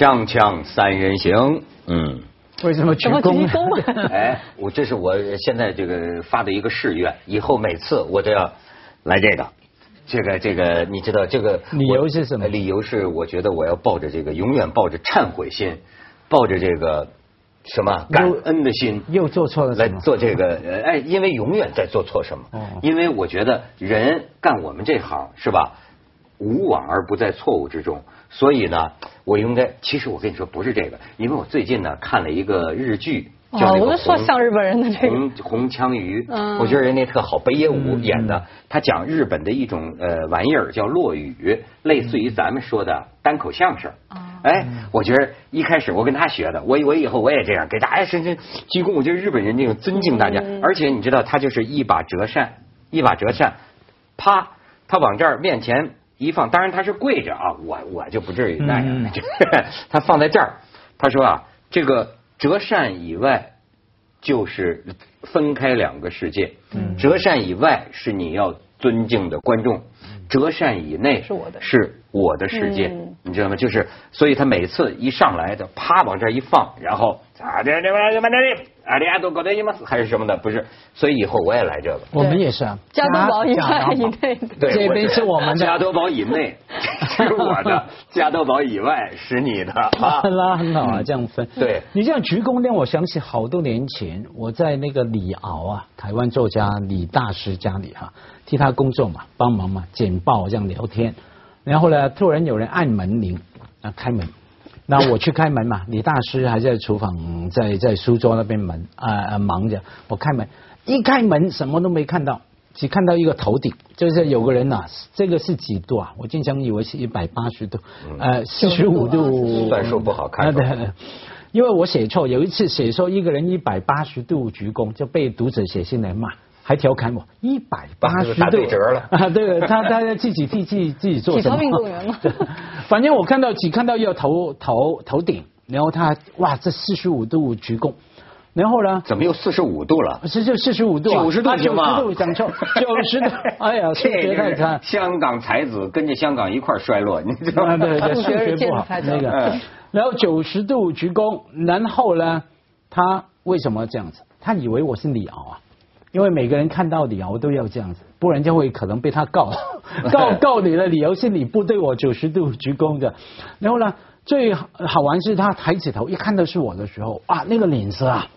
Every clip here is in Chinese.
锵锵三人行，嗯，为什么鞠躬？哎，我这是我现在这个发的一个誓愿，以后每次我都要来这个，这个这个，你知道这个理由是什么？理由是我觉得我要抱着这个永远抱着忏悔心，抱着这个什么感恩的心，又做错了来做这个，哎，因为永远在做错什么？因为我觉得人干我们这行是吧？无往而不在错误之中，所以呢，我应该其实我跟你说不是这个，因为我最近呢看了一个日剧，叫那个说像日本人的这个红红枪鱼，我觉得人家特好，北野武演的，他讲日本的一种呃玩意儿叫落语，类似于咱们说的单口相声。哎，我觉得一开始我跟他学的，我我以后我也这样给大家深深鞠躬。我觉得日本人那种尊敬大家，而且你知道他就是一把折扇，一把折扇，啪，他往这儿面前。一放，当然他是跪着啊，我我就不至于那样。他放在这儿，他说啊，这个折扇以外就是分开两个世界。折扇以外是你要尊敬的观众，折扇以内是我的，是我的世界，你知道吗？就是，所以他每次一上来的，啪往这一放，然后啊这这这这这阿里阿多搞的什么还是什么的，不是，所以以后我也来这个。我们也是啊，加多宝以外以内，对，这边是我们的。加多宝以内是我的，加多宝以外是你的。那很好啊，这样分。对，你这样鞠躬令我想起好多年前我在那个李敖啊，台湾作家李大师家里哈，替他工作嘛，帮忙嘛，简报这样聊天，然后呢，突然有人按门铃啊，开门。那我去开门嘛，李大师还在厨房，在在书桌那边门啊忙着。我开门，一开门什么都没看到，只看到一个头顶，就是有个人呐，这个是几度啊？我经常以为是一百八十度，呃，四十五度。算数不好看。对，因为我写错，有一次写错一个人一百八十度鞠躬，就被读者写信来骂。还调侃我一百八十度折了 啊！对，他他要自己替自己自己做什么？运动员吗？反正我看到只看到要头头头顶，然后他哇，这四十五度鞠躬，然后呢？怎么又四十五度了？是就四十五度，九十度行吗？九十度讲错，九十度。哎呀，这太差！香港才子跟着香港一块衰落，你知道吗？对对，数学不好那个。然后九十度鞠躬，然后呢？他为什么这样子？他以为我是李敖啊。因为每个人看到你啊，我都要这样子，不然就会可能被他告 告告你的理由是你不对我九十度鞠躬的。然后呢，最好玩是他抬起头一看到是我的时候，啊，那个脸色啊。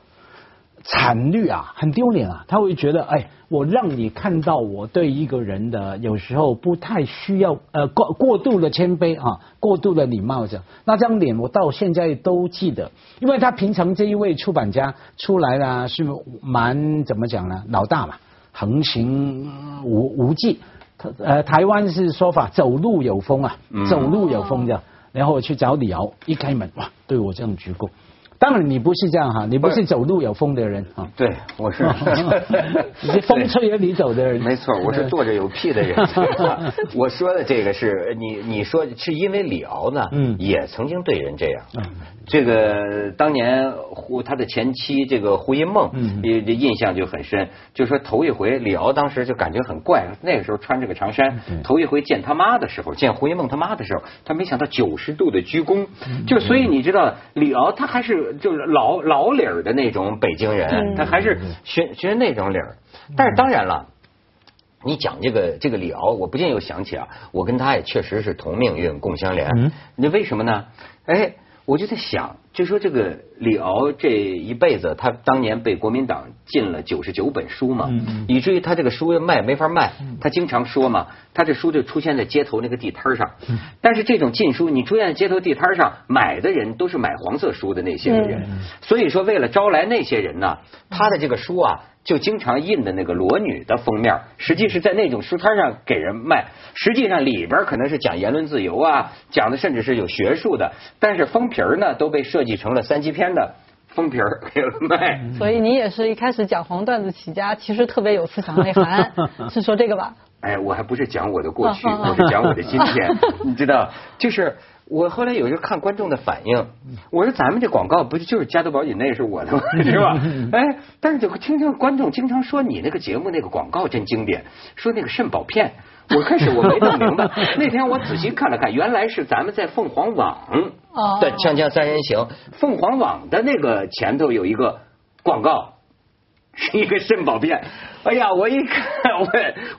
惨绿啊，很丢脸啊！他会觉得，哎，我让你看到我对一个人的有时候不太需要，呃，过过度的谦卑啊，过度的礼貌这样。那张脸我到现在都记得，因为他平常这一位出版家出来了是蛮怎么讲呢？老大嘛，横行无无忌，呃，台湾是说法走路有风啊，走路有风这样。然后我去找李敖，一开门哇，对我这样鞠躬。当然你不是这样哈，你不是走路有风的人啊。对，我是。你是风吹着你走的人。没错，我是坐着有屁的人。我说的这个是你，你说是因为李敖呢，嗯，也曾经对人这样。嗯。这个当年胡他的前妻这个胡因梦，嗯，印象就很深。就说头一回李敖当时就感觉很怪，那个时候穿这个长衫，头一回见他妈的时候，见胡因梦他妈的时候，他没想到九十度的鞠躬，就所以你知道李敖他还是。就是老老理儿的那种北京人，他还是学学那种理儿。但是当然了，你讲这个这个李敖，我不禁又想起啊，我跟他也确实是同命运共相连。那为什么呢？哎。我就在想，就说这个李敖这一辈子，他当年被国民党禁了九十九本书嘛，以至于他这个书卖没法卖。他经常说嘛，他这书就出现在街头那个地摊上。但是这种禁书，你出现在街头地摊上，买的人都是买黄色书的那些人。所以说，为了招来那些人呢，他的这个书啊。就经常印的那个裸女的封面，实际是在那种书摊上给人卖。实际上里边可能是讲言论自由啊，讲的甚至是有学术的，但是封皮儿呢都被设计成了三级片的封皮儿给卖。所以你也是一开始讲黄段子起家，其实特别有思想内涵，是说这个吧？哎，我还不是讲我的过去，我是讲我的今天，你知道，就是。我后来有时候看观众的反应，我说咱们这广告不就是加多宝以内是我的吗？是吧？哎，但是就听听观众经常说你那个节目那个广告真经典，说那个肾宝片，我开始我没弄明白，那天我仔细看了看，原来是咱们在凤凰网。的《锵锵三人行》，凤凰网的那个前头有一个广告，是 一个肾宝片。哎呀，我一看，我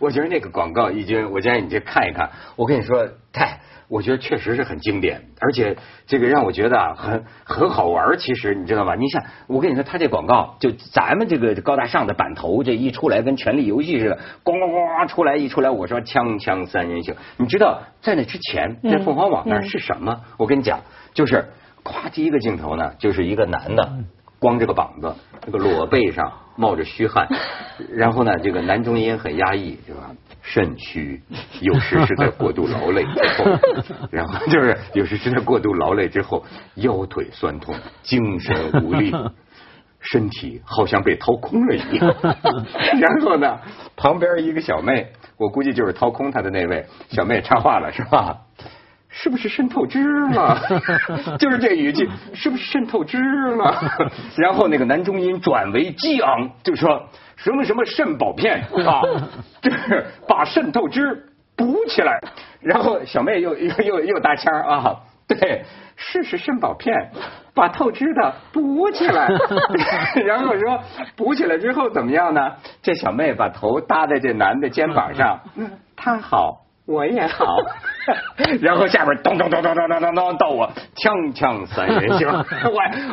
我觉得那个广告已经，我建议你去看一看。我跟你说，太。我觉得确实是很经典，而且这个让我觉得啊，很很好玩。其实你知道吧？你想，我跟你说，他这广告就咱们这个高大上的版头，这一出来跟权力游戏似的，咣咣咣出来一出来，我说锵锵三人行。你知道在那之前，在凤凰网那是什么？我跟你讲，就是夸第一个镜头呢，就是一个男的光着个膀子，这个裸背上冒着虚汗，然后呢，这个男中音很压抑，是吧？肾虚，有时是在过度劳累之后，然后就是有时是在过度劳累之后，腰腿酸痛，精神无力，身体好像被掏空了一样。然后呢，旁边一个小妹，我估计就是掏空他的那位小妹插话了，是吧？是不是肾透支了？就是这语气，是不是肾透支了？然后那个男中音转为激昂，就说。什么什么肾宝片啊，就是把肾透支补起来，然后小妹又又又又搭腔啊，对，试试肾宝片，把透支的补起来，然后说补起来之后怎么样呢？这小妹把头搭在这男的肩膀上，他好。我也好，然后下边咚咚咚咚咚咚咚咚到我锵锵三人行，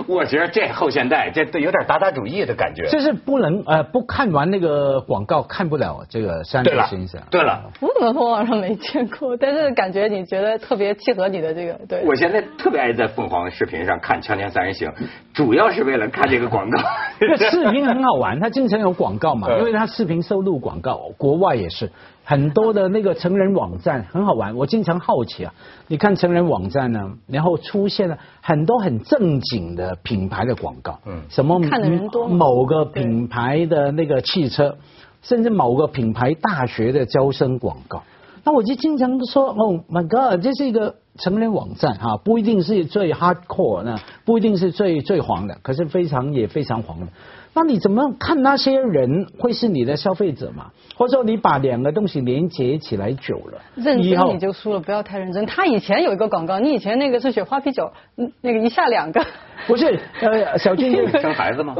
我我觉得这后现代这有点达达主义的感觉。就是不能呃不看完那个广告看不了这个三人行。对了，我怎么从网上没见过？但是感觉你觉得特别契合你的这个对。我现在特别爱在凤凰视频上看锵锵三人行，主要是为了看这个广告。这视频很好玩，它经常有广告嘛，因为它视频收录广告，国外也是。很多的那个成人网站很好玩，我经常好奇啊。你看成人网站呢，然后出现了很多很正经的品牌的广告，嗯，什么看的人多，某个品牌的那个汽车，甚至某个品牌大学的招生广告。那我就经常说，Oh my God，这是一个成人网站哈，不一定是最 hardcore 呢，不一定是最最黄的，可是非常也非常黄的。那你怎么看那些人会是你的消费者嘛？或者说你把两个东西连接起来久了，认真你就输了，不要太认真。他以前有一个广告，你以前那个是雪花啤酒，那个一下两个。不是，呃，小军 生孩子吗？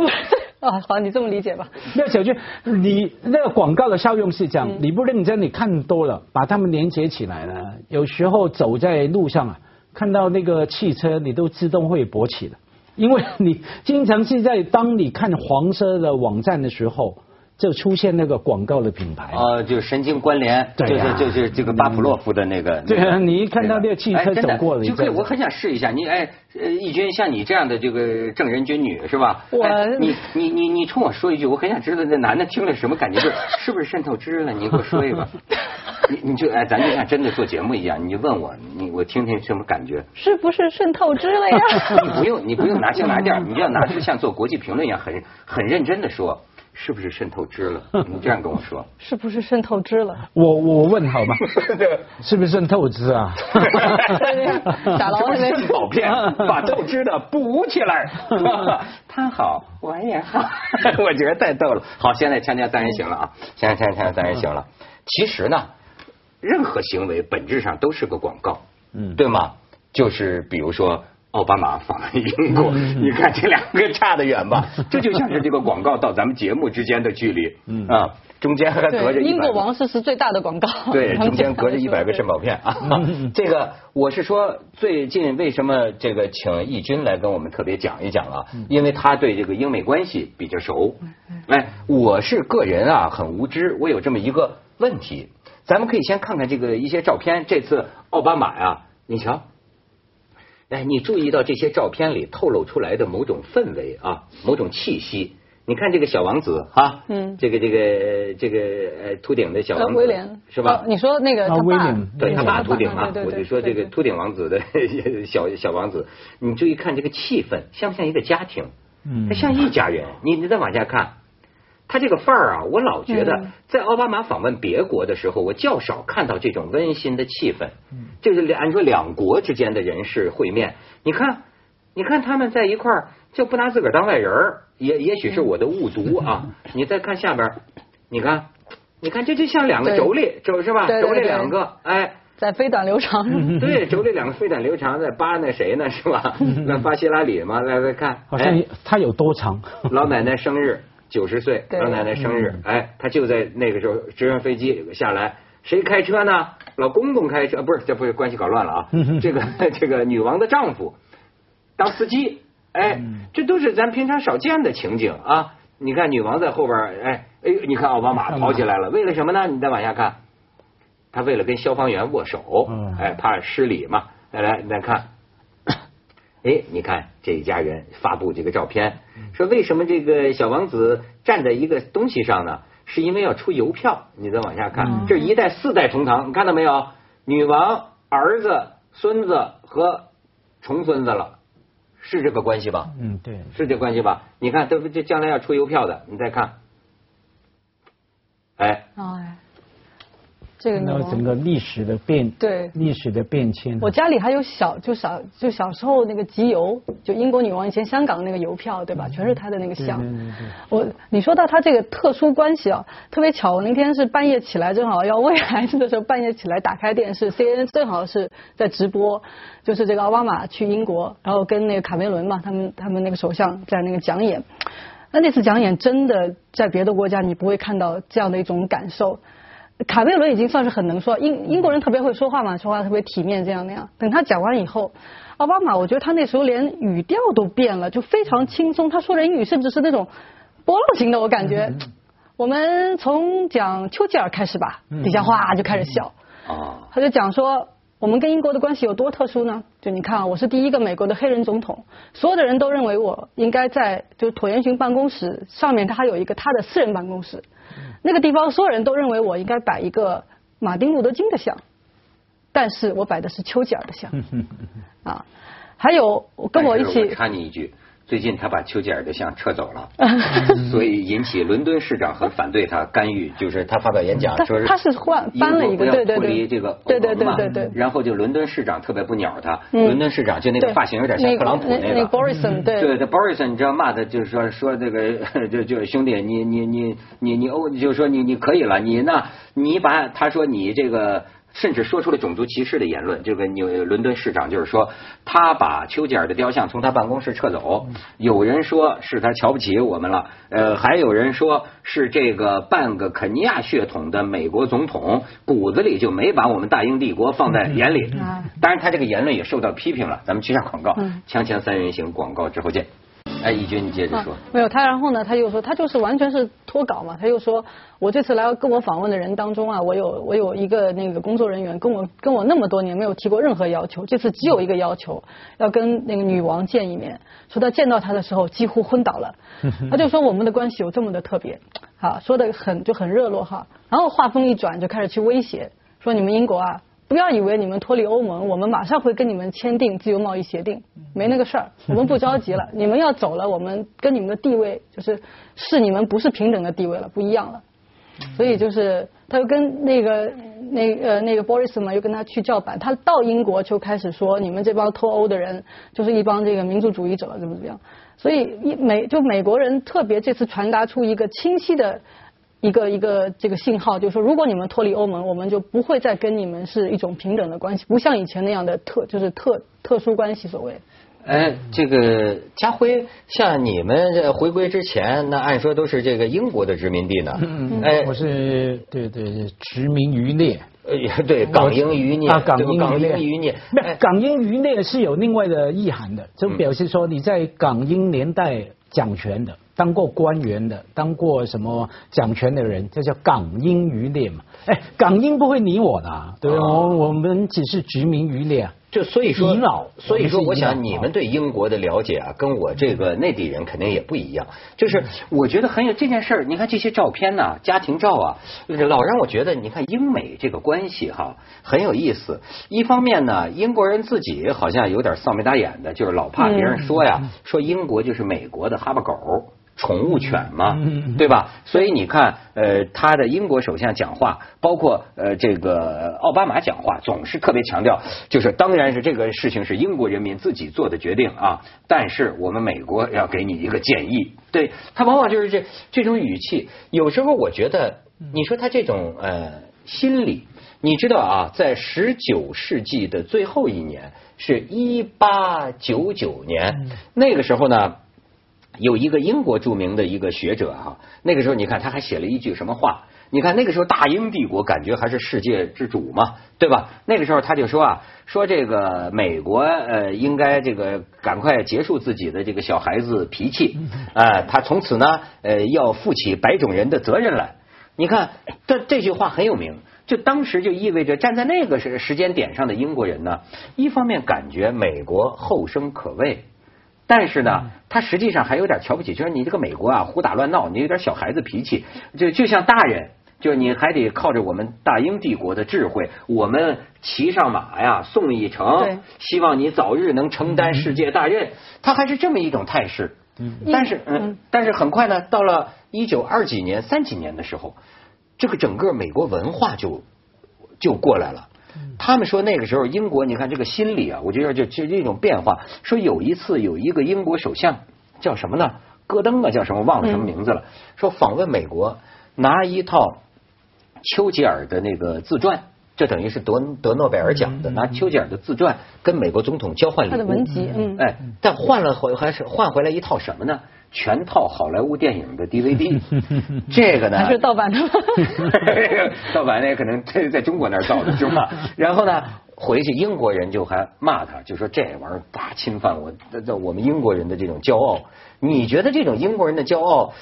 啊，好，你这么理解吧。那小军，你那个广告的效用是这样，你不认真，你看多了，把它们连接起来了，有时候走在路上啊，看到那个汽车，你都自动会勃起的。因为你经常是在当你看黄色的网站的时候，就出现那个广告的品牌啊，就神经关联，就是就是这个巴甫洛夫的那个。对啊，你一看到那个汽车走过了，就可以，我很想试一下。你哎，义军像你这样的这个正人君女是吧？我你你你你冲我说一句，我很想知道那男的听了什么感觉，是是不是渗透支了？你给我说一个。你你就哎，咱就像真的做节目一样，你就问我，你我听听什么感觉？是不是渗透支了呀？你不用，你不用拿腔拿调，你就要拿出像做国际评论一样，很很认真的说，是不是渗透支了？你这样跟我说，是不是渗透支了？我我问好吗？是不是渗透支啊？假老那边保片，把透支的补起来。他好，我也好，我觉得太逗了。好，现在锵锵三人行了啊！现在锵锵三人行了。其实呢，任何行为本质上都是个广告，嗯，对吗？就是比如说奥巴马访问英国，你看这两个差得远吧？这就像是这个广告到咱们节目之间的距离，嗯啊，中间还隔着英国王室是最大的广告，对，中间隔着一百个肾宝片啊。这个我是说，最近为什么这个请义军来跟我们特别讲一讲啊？因为他对这个英美关系比较熟。哎，我是个人啊，很无知，我有这么一个。问题，咱们可以先看看这个一些照片。这次奥巴马呀，你瞧，哎，你注意到这些照片里透露出来的某种氛围啊，某种气息。你看这个小王子哈，嗯，这个这个这个呃秃顶的小王子是吧？你说那个他爸，对他爸秃顶啊，我就说这个秃顶王子的 小小王子，你注意看这个气氛，像不像一个家庭？嗯，他像一家人。你你再往下看。他这个范儿啊，我老觉得在奥巴马访问别国的时候，我较少看到这种温馨的气氛。就是按说两国之间的人士会面，你看，你看他们在一块儿就不拿自个儿当外人儿，也也许是我的误读啊。你再看下边，你看你看这就像两个妯娌，妯是吧？妯娌两个，哎，在飞短流长。对，妯娌两个飞短流长，在扒那谁呢？是吧？那巴希拉里嘛，来来看，好像他有多长？老奶奶生日九十岁，老奶奶生日，哎，她就在那个时候直升飞机下来，谁开车呢？老公公开车，不是，这不是关系搞乱了啊？这个这个女王的丈夫当司机，哎，这都是咱平常少见的情景啊。你看女王在后边，哎哎，你看奥巴马跑起来了，为了什么呢？你再往下看，他为了跟消防员握手，哎，怕失礼嘛。来来，你再看，哎，你看这一家人发布这个照片，说为什么这个小王子站在一个东西上呢？是因为要出邮票。你再往下看，这一代四代同堂，你看到没有？女王、儿子、孙子和重孙子了。是这个关系吧？嗯，对，是这关系吧？你看，这这将来要出邮票的，你再看，哎。哎。这个整个历史的变对历史的变迁。我家里还有小就小就小时候那个集邮，就英国女王以前香港那个邮票，对吧？全是她的那个像。我你说到她这个特殊关系啊，特别巧，我那天是半夜起来，正好要喂孩子的时候，半夜起来打开电视，CNN 正好是在直播，就是这个奥巴马去英国，然后跟那个卡梅伦嘛，他们他们那个首相在那个讲演。那那次讲演真的在别的国家你不会看到这样的一种感受。卡梅伦已经算是很能说，英英国人特别会说话嘛，说话特别体面，这样那样。等他讲完以后，奥巴马，我觉得他那时候连语调都变了，就非常轻松。他说的英语甚至是那种波浪形的，我感觉。我们从讲丘吉尔开始吧，底下哗就开始笑。啊。他就讲说，我们跟英国的关系有多特殊呢？就你看啊，我是第一个美国的黑人总统，所有的人都认为我应该在就是椭圆形办公室上面，他还有一个他的私人办公室。那个地方所有人都认为我应该摆一个马丁路德金的像，但是我摆的是丘吉尔的像。啊，还有跟我一起。插你一句。最近他把丘吉尔的像撤走了，所以引起伦敦市长很反对他干预，就是他发表演讲说是他是换搬了一个对对对这个对对对对对，然后就伦敦市长特别不鸟他，伦敦市长就那个发型有点像特朗普那个 Borison 对对 Borison 你知道骂他就是说说这个就就兄弟你你你你你欧就是说你你可以了你那你把他说你这个。甚至说出了种族歧视的言论。这个纽伦敦市长就是说，他把丘吉尔的雕像从他办公室撤走。有人说是他瞧不起我们了，呃，还有人说是这个半个肯尼亚血统的美国总统骨子里就没把我们大英帝国放在眼里。当然，他这个言论也受到批评了。咱们去下广告，锵锵三人行广告之后见。哎，义军，你接着说。没有他，然后呢，他又说，他就是完全是脱稿嘛。他又说，我这次来跟我访问的人当中啊，我有我有一个那个工作人员跟我跟我那么多年没有提过任何要求，这次只有一个要求，要跟那个女王见一面。说他见到他的时候几乎昏倒了。他就说我们的关系有这么的特别，好说的很就很热络哈。然后话锋一转，就开始去威胁，说你们英国啊。不要以为你们脱离欧盟，我们马上会跟你们签订自由贸易协定，没那个事儿，我们不着急了。你们要走了，我们跟你们的地位就是是你们不是平等的地位了，不一样了。所以就是他又跟那个那呃那个 Boris 嘛，又跟他去叫板。他到英国就开始说，你们这帮脱欧的人就是一帮这个民族主义者，怎么怎么样。所以美就美国人特别这次传达出一个清晰的。一个一个这个信号，就是说，如果你们脱离欧盟，我们就不会再跟你们是一种平等的关系，不像以前那样的特就是特特殊关系所谓。哎，这个家辉，像你们这回归之前，那按说都是这个英国的殖民地呢。嗯哎，我是对对殖民余孽。呃，对港英余孽。港英港英余孽。港英余孽是有另外的意涵的，就表示说你在港英年代掌权的。当过官员的，当过什么掌权的人，这叫港英余孽嘛？哎，港英不会理我的，对我我们只是殖民余孽。就所以说，所以说，我想你们对英国的了解啊，跟我这个内地人肯定也不一样。就是我觉得很有这件事儿，你看这些照片呢，家庭照啊，老让我觉得，你看英美这个关系哈很有意思。一方面呢，英国人自己好像有点丧眉打眼的，就是老怕别人说呀，说英国就是美国的哈巴狗。宠物犬嘛，对吧？所以你看，呃，他的英国首相讲话，包括呃这个奥巴马讲话，总是特别强调，就是当然是这个事情是英国人民自己做的决定啊，但是我们美国要给你一个建议。对他往往就是这这种语气，有时候我觉得，你说他这种呃心理，你知道啊，在十九世纪的最后一年，是一八九九年，那个时候呢。有一个英国著名的一个学者哈，那个时候你看他还写了一句什么话？你看那个时候大英帝国感觉还是世界之主嘛，对吧？那个时候他就说啊，说这个美国呃应该这个赶快结束自己的这个小孩子脾气啊，他从此呢呃要负起白种人的责任来。你看这这句话很有名，就当时就意味着站在那个时时间点上的英国人呢，一方面感觉美国后生可畏。但是呢，他实际上还有点瞧不起，就是你这个美国啊，胡打乱闹，你有点小孩子脾气，就就像大人，就你还得靠着我们大英帝国的智慧，我们骑上马呀，送一程，希望你早日能承担世界大任。他还是这么一种态势。嗯，但是嗯，但是很快呢，到了一九二几年、三几年的时候，这个整个美国文化就就过来了。他们说那个时候英国，你看这个心理啊，我觉得就就这种变化。说有一次有一个英国首相叫什么呢？戈登啊，叫什么？忘了什么名字了。说访问美国，拿一套丘吉尔的那个自传，这等于是得得诺贝尔奖的，拿丘吉尔的自传跟美国总统交换礼物。他的文集，嗯，哎，但换了回还是换回来一套什么呢？全套好莱坞电影的 DVD，这个呢还是盗版的，盗版那可能在在中国那儿造的是吧？然后呢，回去英国人就还骂他，就说这玩意儿大侵犯我我们英国人的这种骄傲。你觉得这种英国人的骄傲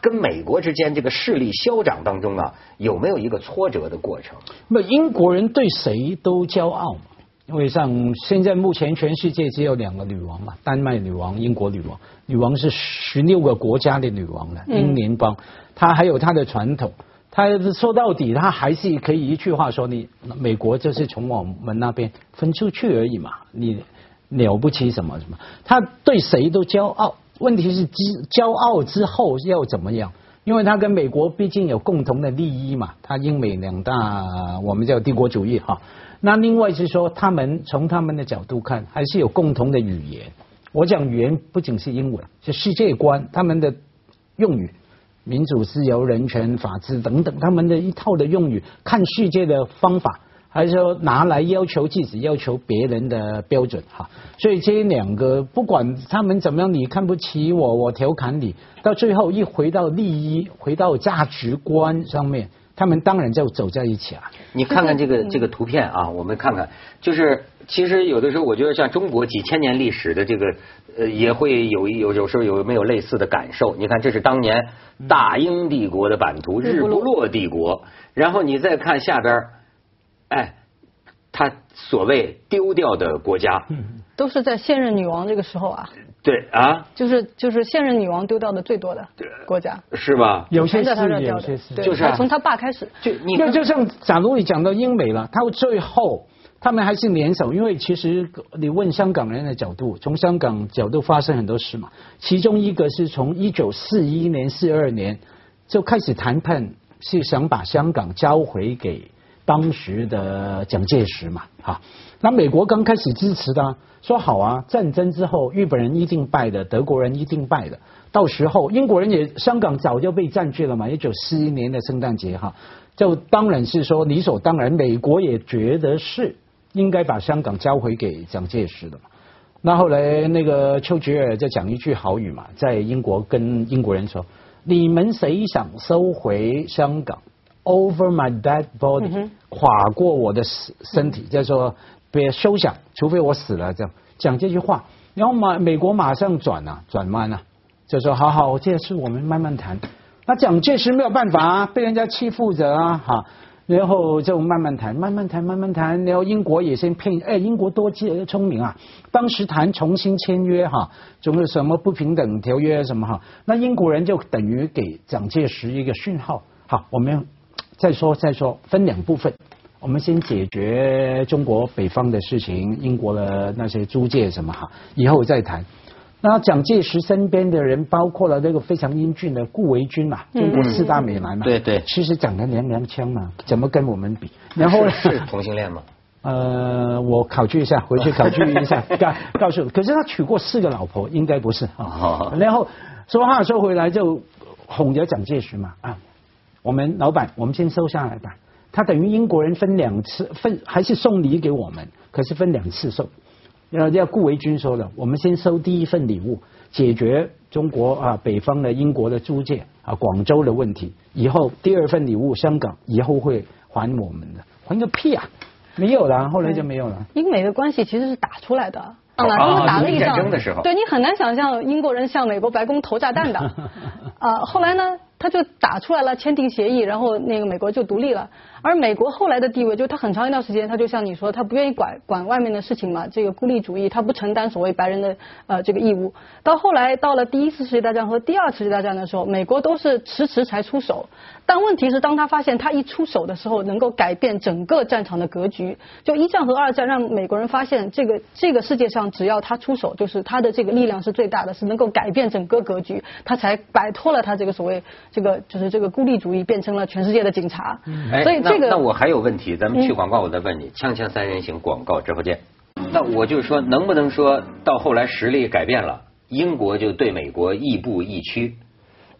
跟美国之间这个势力消长当中啊，有没有一个挫折的过程？那英国人对谁都骄傲嘛？因为像现在目前全世界只有两个女王嘛，丹麦女王、英国女王。女王是十六个国家的女王了，英联邦，她还有她的传统。她说到底，她还是可以一句话说：你美国就是从我们那边分出去而已嘛，你了不起什么什么？她对谁都骄傲。问题是之骄傲之后要怎么样？因为她跟美国毕竟有共同的利益嘛，她英美两大我们叫帝国主义哈。那另外是说，他们从他们的角度看，还是有共同的语言。我讲语言不仅是英文，是世界观，他们的用语，民主、自由、人权、法治等等，他们的一套的用语，看世界的方法，还是说拿来要求自己、要求别人的标准哈。所以这两个，不管他们怎么样，你看不起我，我调侃你，到最后一回到利益、回到价值观上面。他们当然就走在一起了。你看看这个这个图片啊，我们看看，就是其实有的时候，我觉得像中国几千年历史的这个，呃，也会有有有时候有没有类似的感受？你看，这是当年大英帝国的版图，日不落帝国。然后你再看下边，哎，他所谓丢掉的国家，都是在现任女王这个时候啊。对啊，就是就是现任女王丢掉的最多的国家，是吧？有些是，有些是，就是从他爸开始。就你就像假如你讲到英美了，他最后他们还是联手，因为其实你问香港人的角度，从香港角度发生很多事嘛。其中一个是从一九四一年、四二年就开始谈判，是想把香港交回给当时的蒋介石嘛，哈。那美国刚开始支持的。说好啊，战争之后日本人一定败的，德国人一定败的。到时候英国人也香港早就被占据了嘛，一九四一年的圣诞节哈，就当然是说理所当然，美国也觉得是应该把香港交回给蒋介石的嘛。那后来那个丘吉尔就讲一句好语嘛，在英国跟英国人说：“你们谁想收回香港？Over my dead body，跨过我的身身体，叫做。”别休想，除非我死了，这样讲这句话，然后马美国马上转啊，转弯啊，就说好好，这次我们慢慢谈。那蒋介石没有办法啊，被人家欺负着啊，哈，然后就慢慢谈，慢慢谈，慢慢谈。然后英国也先骗，哎，英国多机聪明啊，当时谈重新签约哈，就是什么不平等条约什么哈，那英国人就等于给蒋介石一个讯号，好，我们再说再说，分两部分。我们先解决中国北方的事情，英国的那些租界什么哈，以后再谈。那蒋介石身边的人包括了那个非常英俊的顾维钧嘛，中国四大美男嘛，对对，其实长得娘娘腔嘛，怎么跟我们比？然后是同性恋吗？呃，我考据一下，回去考据一下，告告诉。可是他娶过四个老婆，应该不是啊。然后说话说回来就哄着蒋介石嘛啊，我们老板，我们先收下来吧。他等于英国人分两次分，还是送礼给我们，可是分两次送。要要顾维钧说的，我们先收第一份礼物，解决中国啊北方的英国的租界啊广州的问题，以后第二份礼物香港以后会还我们的，还个屁啊！没有了，后来就没有了。英美的关系其实是打出来的，他们打了一仗，对你很难想象英国人向美国白宫投炸弹的。啊，后来呢，他就打出来了，签订协议，然后那个美国就独立了。而美国后来的地位，就他很长一段时间，他就像你说，他不愿意管管外面的事情嘛，这个孤立主义，他不承担所谓白人的呃这个义务。到后来到了第一次世界大战和第二次世界大战的时候，美国都是迟迟才出手。但问题是，当他发现他一出手的时候，能够改变整个战场的格局。就一战和二战让美国人发现，这个这个世界上只要他出手，就是他的这个力量是最大的，是能够改变整个格局，他才摆脱了他这个所谓这个就是这个孤立主义，变成了全世界的警察。所以这个那我还有问题，咱们去广告，我再问你。锵锵三人行，广告之后见。那我就说，能不能说到后来实力改变了，英国就对美国亦步亦趋？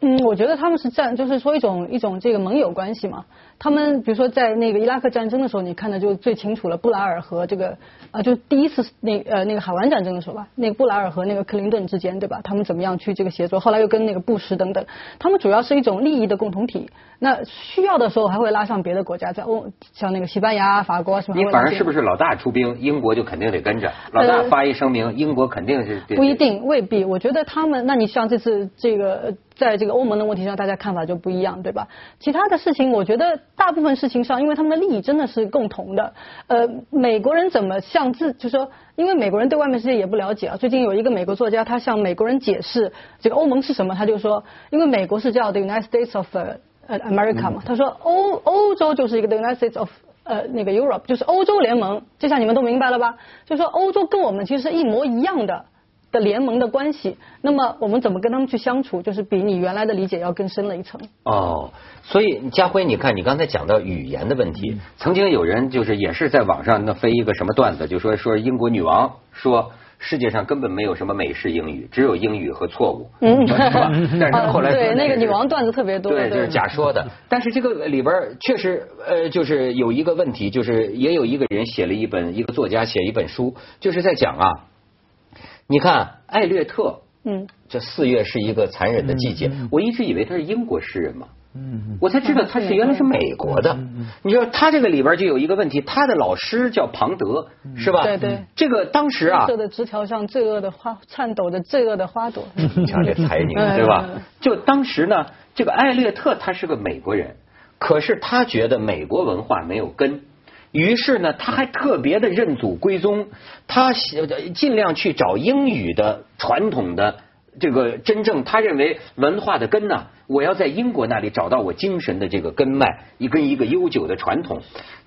嗯，我觉得他们是战，就是说一种一种这个盟友关系嘛。他们比如说在那个伊拉克战争的时候，你看的就最清楚了。布莱尔和这个啊，就第一次那呃那个海湾战争的时候吧，那个布莱尔和那个克林顿之间，对吧？他们怎么样去这个协作？后来又跟那个布什等等，他们主要是一种利益的共同体。那需要的时候还会拉上别的国家，在欧像那个西班牙、法国什么。你反正是不是老大出兵，英国就肯定得跟着？老大发一声明，英国肯定是。不一定，未必。我觉得他们，那你像这次这个。在这个欧盟的问题上，大家看法就不一样，对吧？其他的事情，我觉得大部分事情上，因为他们的利益真的是共同的。呃，美国人怎么向自，就说，因为美国人对外面世界也不了解啊。最近有一个美国作家，他向美国人解释这个欧盟是什么，他就说，因为美国是叫 the United States of 呃 America 嘛，他说欧欧洲就是一个 the United States of 呃那个 Europe，就是欧洲联盟。这下你们都明白了吧？就说欧洲跟我们其实是一模一样的。的联盟的关系，那么我们怎么跟他们去相处，就是比你原来的理解要更深了一层。哦，所以家辉，你看你刚才讲到语言的问题，曾经有人就是也是在网上那飞一个什么段子，就说说英国女王说世界上根本没有什么美式英语，只有英语和错误，嗯，是吧？但是后来对那个女王段子特别多，对，就是假说的。但是这个里边确实呃，就是有一个问题，就是也有一个人写了一本，一个作家写一本书，就是在讲啊。你看艾略特，嗯，这四月是一个残忍的季节。我一直以为他是英国诗人嘛，嗯，我才知道他是原来是美国的。你说他这个里边就有一个问题，他的老师叫庞德，是吧？对对。这个当时啊，色的枝条上罪恶的花，颤抖的罪恶的花朵。你瞧这才女，对吧？就当时呢，这个艾略特他是个美国人，可是他觉得美国文化没有根。于是呢，他还特别的认祖归宗，他尽量去找英语的传统的这个真正他认为文化的根呢，我要在英国那里找到我精神的这个根脉，一跟一个悠久的传统。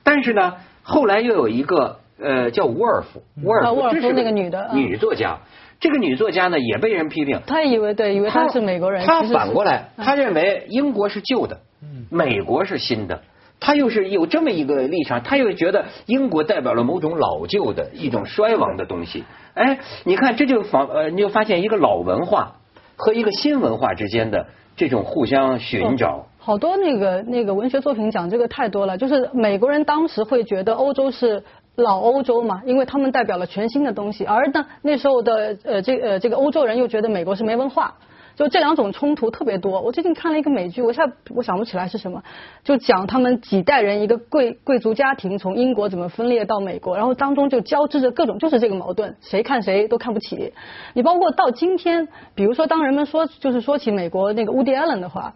但是呢，后来又有一个呃叫沃尔夫，沃尔夫这是那个女的女作家，这个女作家呢也被人批评，她以为对，以为她是美国人，她反过来，她认为英国是旧的，美国是新的。他又是有这么一个立场，他又觉得英国代表了某种老旧的一种衰亡的东西。哎，你看这就仿呃，你就发现一个老文化和一个新文化之间的这种互相寻找。好多那个那个文学作品讲这个太多了，就是美国人当时会觉得欧洲是老欧洲嘛，因为他们代表了全新的东西，而呢那时候的呃这呃这个欧洲人又觉得美国是没文化。就这两种冲突特别多。我最近看了一个美剧，我现在我想不起来是什么，就讲他们几代人一个贵贵族家庭从英国怎么分裂到美国，然后当中就交织着各种就是这个矛盾，谁看谁都看不起。你包括到今天，比如说当人们说就是说起美国那个 Woody Allen 的话，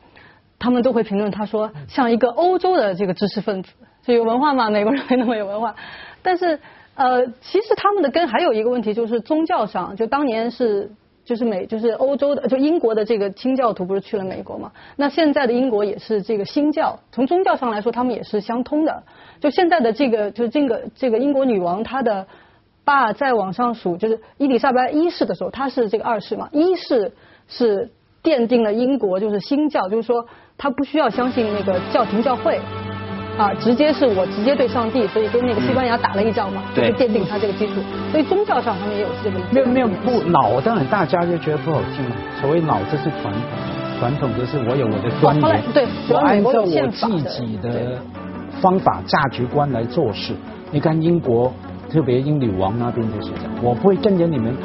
他们都会评论他说像一个欧洲的这个知识分子，就有文化嘛，美国人没那么有文化。但是呃，其实他们的根还有一个问题就是宗教上，就当年是。就是美，就是欧洲的，就英国的这个清教徒不是去了美国嘛？那现在的英国也是这个新教，从宗教上来说，他们也是相通的。就现在的这个，就是这个这个英国女王，她的爸再往上数，就是伊丽莎白一世的时候，他是这个二世嘛，一世是奠定了英国就是新教，就是说他不需要相信那个教廷教会。啊，直接是我直接对上帝，所以跟那个西班牙打了一仗嘛，就奠定他这个基础。所以宗教上他们也有这个。没有没有不老，当然大家就觉得不好听嘛。所谓老，这是传传统，就是我有我的观点，对，我按照我自己的方法价值观来做事。你看英国，特别英女王那边就是这样，我不会跟着你们。